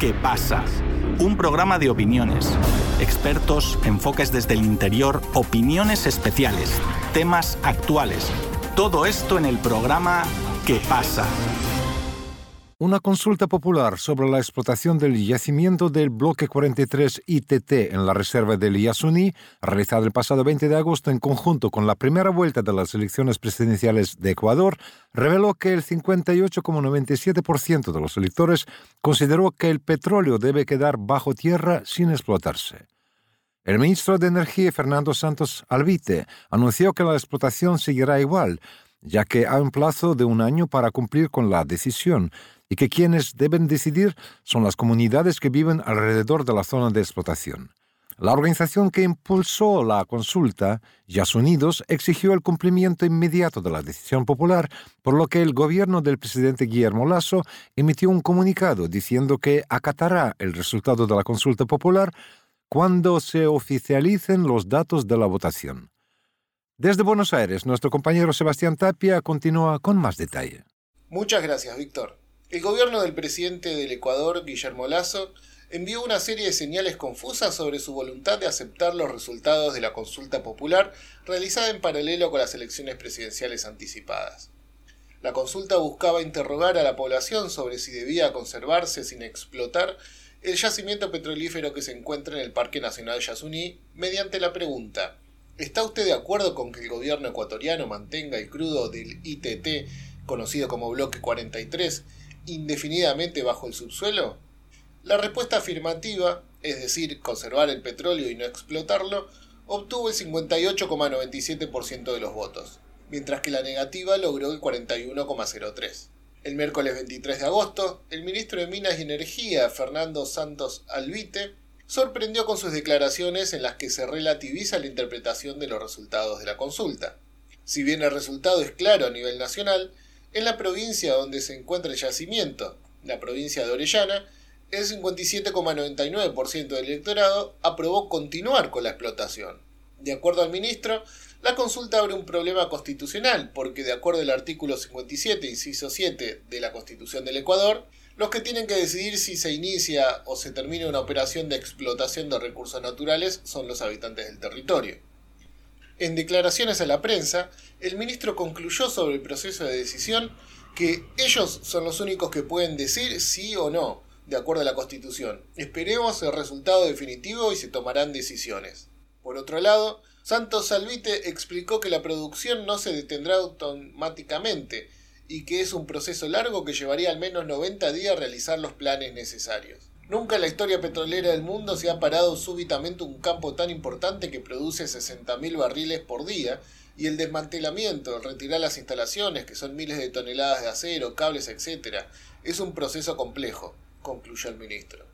¿Qué pasa? Un programa de opiniones, expertos, enfoques desde el interior, opiniones especiales, temas actuales. Todo esto en el programa ¿Qué pasa? Una consulta popular sobre la explotación del yacimiento del bloque 43 ITT en la reserva del Yasuní, realizada el pasado 20 de agosto en conjunto con la primera vuelta de las elecciones presidenciales de Ecuador, reveló que el 58,97% de los electores consideró que el petróleo debe quedar bajo tierra sin explotarse. El ministro de Energía, Fernando Santos Alvite, anunció que la explotación seguirá igual, ya que hay un plazo de un año para cumplir con la decisión y que quienes deben decidir son las comunidades que viven alrededor de la zona de explotación. La organización que impulsó la consulta, Yas Unidos, exigió el cumplimiento inmediato de la decisión popular, por lo que el gobierno del presidente Guillermo Lasso emitió un comunicado diciendo que acatará el resultado de la consulta popular cuando se oficialicen los datos de la votación. Desde Buenos Aires, nuestro compañero Sebastián Tapia continúa con más detalle. Muchas gracias, Víctor. El gobierno del presidente del Ecuador, Guillermo Lasso, envió una serie de señales confusas sobre su voluntad de aceptar los resultados de la consulta popular realizada en paralelo con las elecciones presidenciales anticipadas. La consulta buscaba interrogar a la población sobre si debía conservarse sin explotar el yacimiento petrolífero que se encuentra en el Parque Nacional Yasuní mediante la pregunta ¿Está usted de acuerdo con que el gobierno ecuatoriano mantenga el crudo del ITT, conocido como Bloque 43, indefinidamente bajo el subsuelo? La respuesta afirmativa, es decir, conservar el petróleo y no explotarlo, obtuvo el 58,97% de los votos, mientras que la negativa logró el 41,03%. El miércoles 23 de agosto, el ministro de Minas y Energía, Fernando Santos Albite, sorprendió con sus declaraciones en las que se relativiza la interpretación de los resultados de la consulta. Si bien el resultado es claro a nivel nacional, en la provincia donde se encuentra el yacimiento, la provincia de Orellana, el 57,99% del electorado aprobó continuar con la explotación. De acuerdo al ministro, la consulta abre un problema constitucional, porque de acuerdo al artículo 57, inciso 7 de la Constitución del Ecuador, los que tienen que decidir si se inicia o se termina una operación de explotación de recursos naturales son los habitantes del territorio. En declaraciones a la prensa, el ministro concluyó sobre el proceso de decisión que ellos son los únicos que pueden decir sí o no, de acuerdo a la Constitución. Esperemos el resultado definitivo y se tomarán decisiones. Por otro lado, Santos Salvite explicó que la producción no se detendrá automáticamente y que es un proceso largo que llevaría al menos 90 días realizar los planes necesarios. Nunca en la historia petrolera del mundo se ha parado súbitamente un campo tan importante que produce 60.000 barriles por día y el desmantelamiento, el retirar las instalaciones, que son miles de toneladas de acero, cables, etc., es un proceso complejo, concluyó el ministro.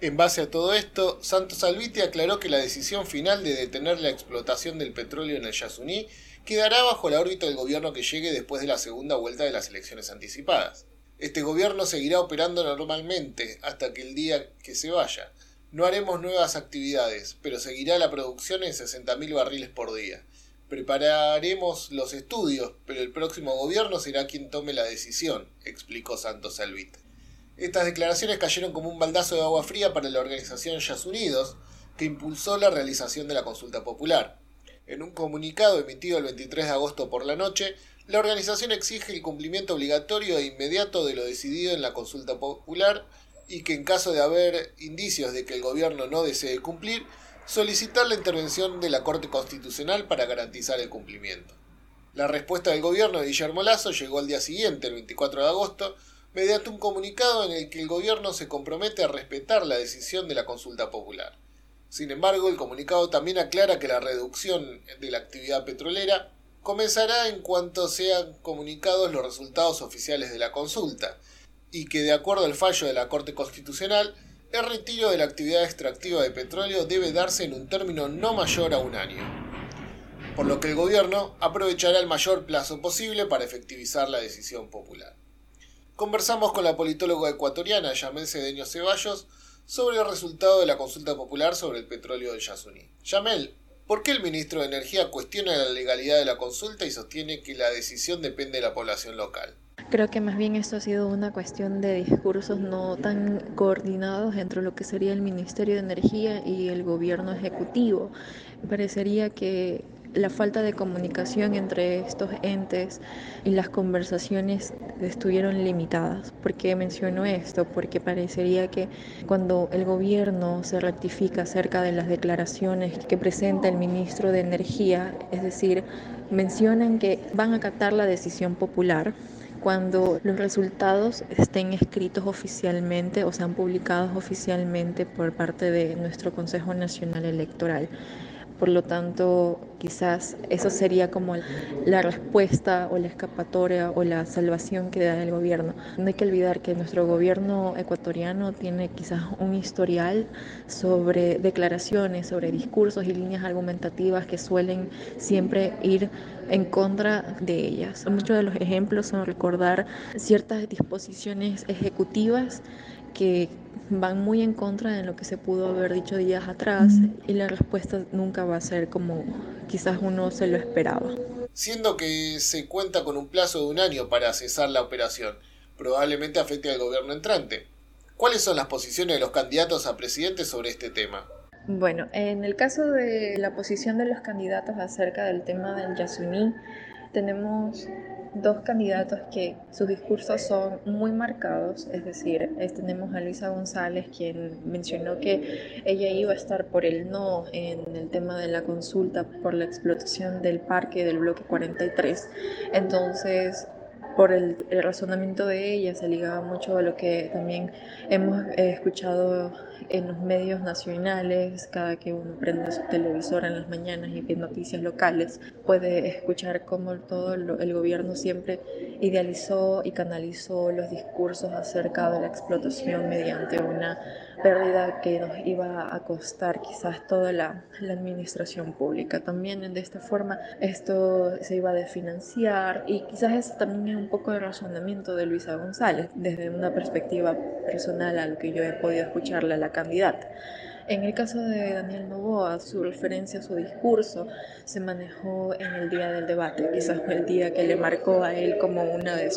En base a todo esto, Santos Albiti aclaró que la decisión final de detener la explotación del petróleo en el Yasuní quedará bajo la órbita del gobierno que llegue después de la segunda vuelta de las elecciones anticipadas. Este gobierno seguirá operando normalmente hasta que el día que se vaya. No haremos nuevas actividades, pero seguirá la producción en 60.000 barriles por día. Prepararemos los estudios, pero el próximo gobierno será quien tome la decisión, explicó Santos Salvit. Estas declaraciones cayeron como un baldazo de agua fría para la organización Yas Unidos, que impulsó la realización de la consulta popular. En un comunicado emitido el 23 de agosto por la noche, la organización exige el cumplimiento obligatorio e inmediato de lo decidido en la consulta popular y que en caso de haber indicios de que el gobierno no desee cumplir, solicitar la intervención de la Corte Constitucional para garantizar el cumplimiento. La respuesta del gobierno de Guillermo Lazo llegó al día siguiente, el 24 de agosto, mediante un comunicado en el que el gobierno se compromete a respetar la decisión de la consulta popular. Sin embargo, el comunicado también aclara que la reducción de la actividad petrolera comenzará en cuanto sean comunicados los resultados oficiales de la consulta, y que de acuerdo al fallo de la Corte Constitucional, el retiro de la actividad extractiva de petróleo debe darse en un término no mayor a un año, por lo que el gobierno aprovechará el mayor plazo posible para efectivizar la decisión popular. Conversamos con la politóloga ecuatoriana Yamel Cedeño Ceballos sobre el resultado de la consulta popular sobre el petróleo de Yasuní. Yamel, ¿Por qué el ministro de Energía cuestiona la legalidad de la consulta y sostiene que la decisión depende de la población local? Creo que más bien esto ha sido una cuestión de discursos no tan coordinados entre lo que sería el Ministerio de Energía y el gobierno ejecutivo. Parecería que la falta de comunicación entre estos entes y las conversaciones estuvieron limitadas. ¿Por qué menciono esto? Porque parecería que cuando el gobierno se rectifica acerca de las declaraciones que presenta el ministro de Energía, es decir, mencionan que van a acatar la decisión popular, cuando los resultados estén escritos oficialmente o sean publicados oficialmente por parte de nuestro Consejo Nacional Electoral. Por lo tanto, quizás eso sería como la respuesta o la escapatoria o la salvación que da el gobierno. No hay que olvidar que nuestro gobierno ecuatoriano tiene quizás un historial sobre declaraciones, sobre discursos y líneas argumentativas que suelen siempre ir en contra de ellas. Muchos de los ejemplos son recordar ciertas disposiciones ejecutivas que van muy en contra de lo que se pudo haber dicho días atrás y la respuesta nunca va a ser como quizás uno se lo esperaba. Siendo que se cuenta con un plazo de un año para cesar la operación, probablemente afecte al gobierno entrante. ¿Cuáles son las posiciones de los candidatos a presidente sobre este tema? Bueno, en el caso de la posición de los candidatos acerca del tema del Yasuní, tenemos dos candidatos que sus discursos son muy marcados, es decir, tenemos a Luisa González quien mencionó que ella iba a estar por el no en el tema de la consulta por la explotación del parque del bloque 43. Entonces, por el, razonamiento de ella se ligaba mucho a lo que también hemos eh, escuchado en los medios nacionales, cada que uno prende su televisor en las mañanas y ve noticias locales, puede escuchar cómo todo el gobierno siempre idealizó y canalizó los discursos acerca de la explotación mediante una pérdida que nos iba a costar quizás toda la, administración pública. También de esta forma esto se iba a desfinanciar y quizás eso también es un poco de razonamiento de Luisa González desde una perspectiva personal a lo que yo he podido escucharle a la candidata. En el caso de Daniel Novoa, su referencia su discurso se manejó en el día del debate, quizás fue el día que le marcó a él como una de,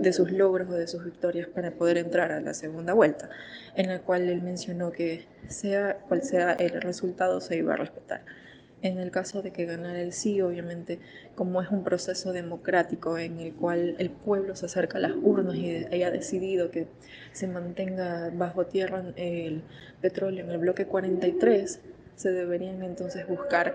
de sus logros o de sus victorias para poder entrar a la segunda vuelta, en la cual él mencionó que sea cual sea el resultado se iba a respetar. En el caso de que ganara el sí, obviamente, como es un proceso democrático en el cual el pueblo se acerca a las urnas y haya decidido que se mantenga bajo tierra el petróleo en el bloque 43, se deberían entonces buscar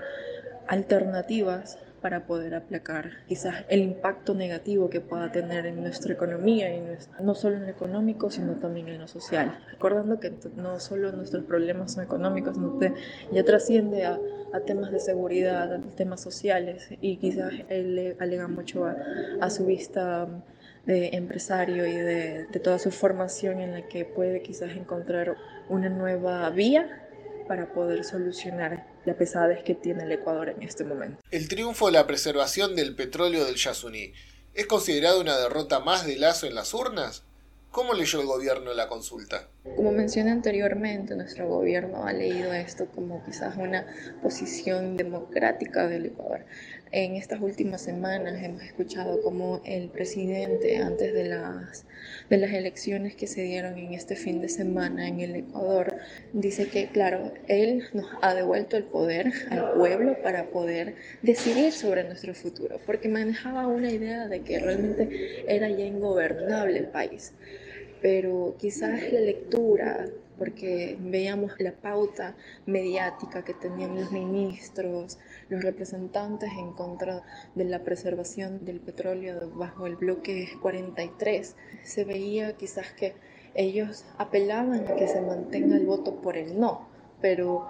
alternativas para poder aplacar quizás el impacto negativo que pueda tener en nuestra economía, y no solo en lo económico, sino también en lo social. Recordando que no solo nuestros problemas son económicos, sino que ya trasciende a, a, temas de seguridad, a temas sociales, y quizás él le alega mucho a, a su vista de empresario y de, de toda su formación en la que puede quizás encontrar una nueva vía para poder solucionar la pesadez que tiene el Ecuador en este momento. El triunfo de la preservación del petróleo del Yasuní es considerado una derrota más de Lazo en las urnas. ¿Cómo leyó el gobierno la consulta? Como mencioné anteriormente, nuestro gobierno ha leído esto como quizás una posición democrática del Ecuador. En estas últimas semanas hemos escuchado como el presidente, antes de las, de las elecciones que se dieron en este fin de semana en el Ecuador, dice que, claro, él nos ha devuelto el poder al pueblo para poder decidir sobre nuestro futuro, porque manejaba una idea de que realmente era ya ingobernable el país. Pero quizás la lectura, porque veíamos la pauta mediática que tenían los ministros, los representantes en contra de la preservación del petróleo bajo el bloque 43, se veía quizás que ellos apelaban a que se mantenga el voto por el no, pero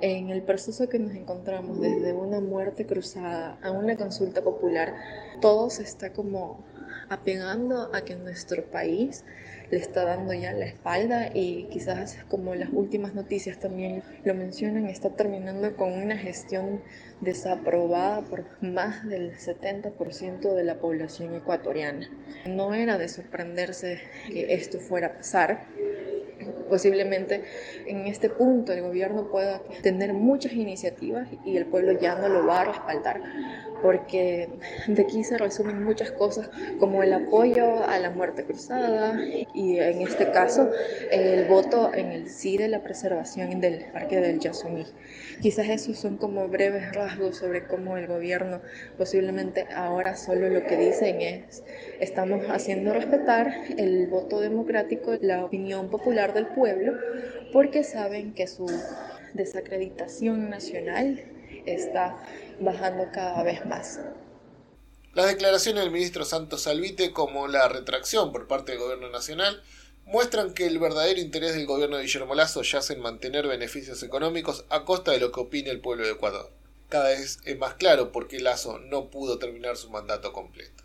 en el proceso que nos encontramos desde una muerte cruzada a una consulta popular, todo se está como apegando a que nuestro país le está dando ya la espalda y quizás como las últimas noticias también lo mencionan, está terminando con una gestión desaprobada por más del 70% de la población ecuatoriana. No era de sorprenderse que esto fuera a pasar Posiblemente en este punto el gobierno pueda tener muchas iniciativas y el pueblo ya no lo va a respaldar, porque de aquí se resumen muchas cosas como el apoyo a la muerte cruzada y en este caso el voto en el sí de la preservación del parque del Yasuní. Quizás esos son como breves rasgos sobre cómo el gobierno posiblemente ahora solo lo que dicen es estamos haciendo respetar el voto democrático, la opinión popular del pueblo, porque saben que su desacreditación nacional está bajando cada vez más. Las declaraciones del ministro Santos Salvite como la retracción por parte del gobierno nacional muestran que el verdadero interés del gobierno de Guillermo Lazo yace en mantener beneficios económicos a costa de lo que opine el pueblo de Ecuador. Cada vez es más claro por qué Lazo no pudo terminar su mandato completo.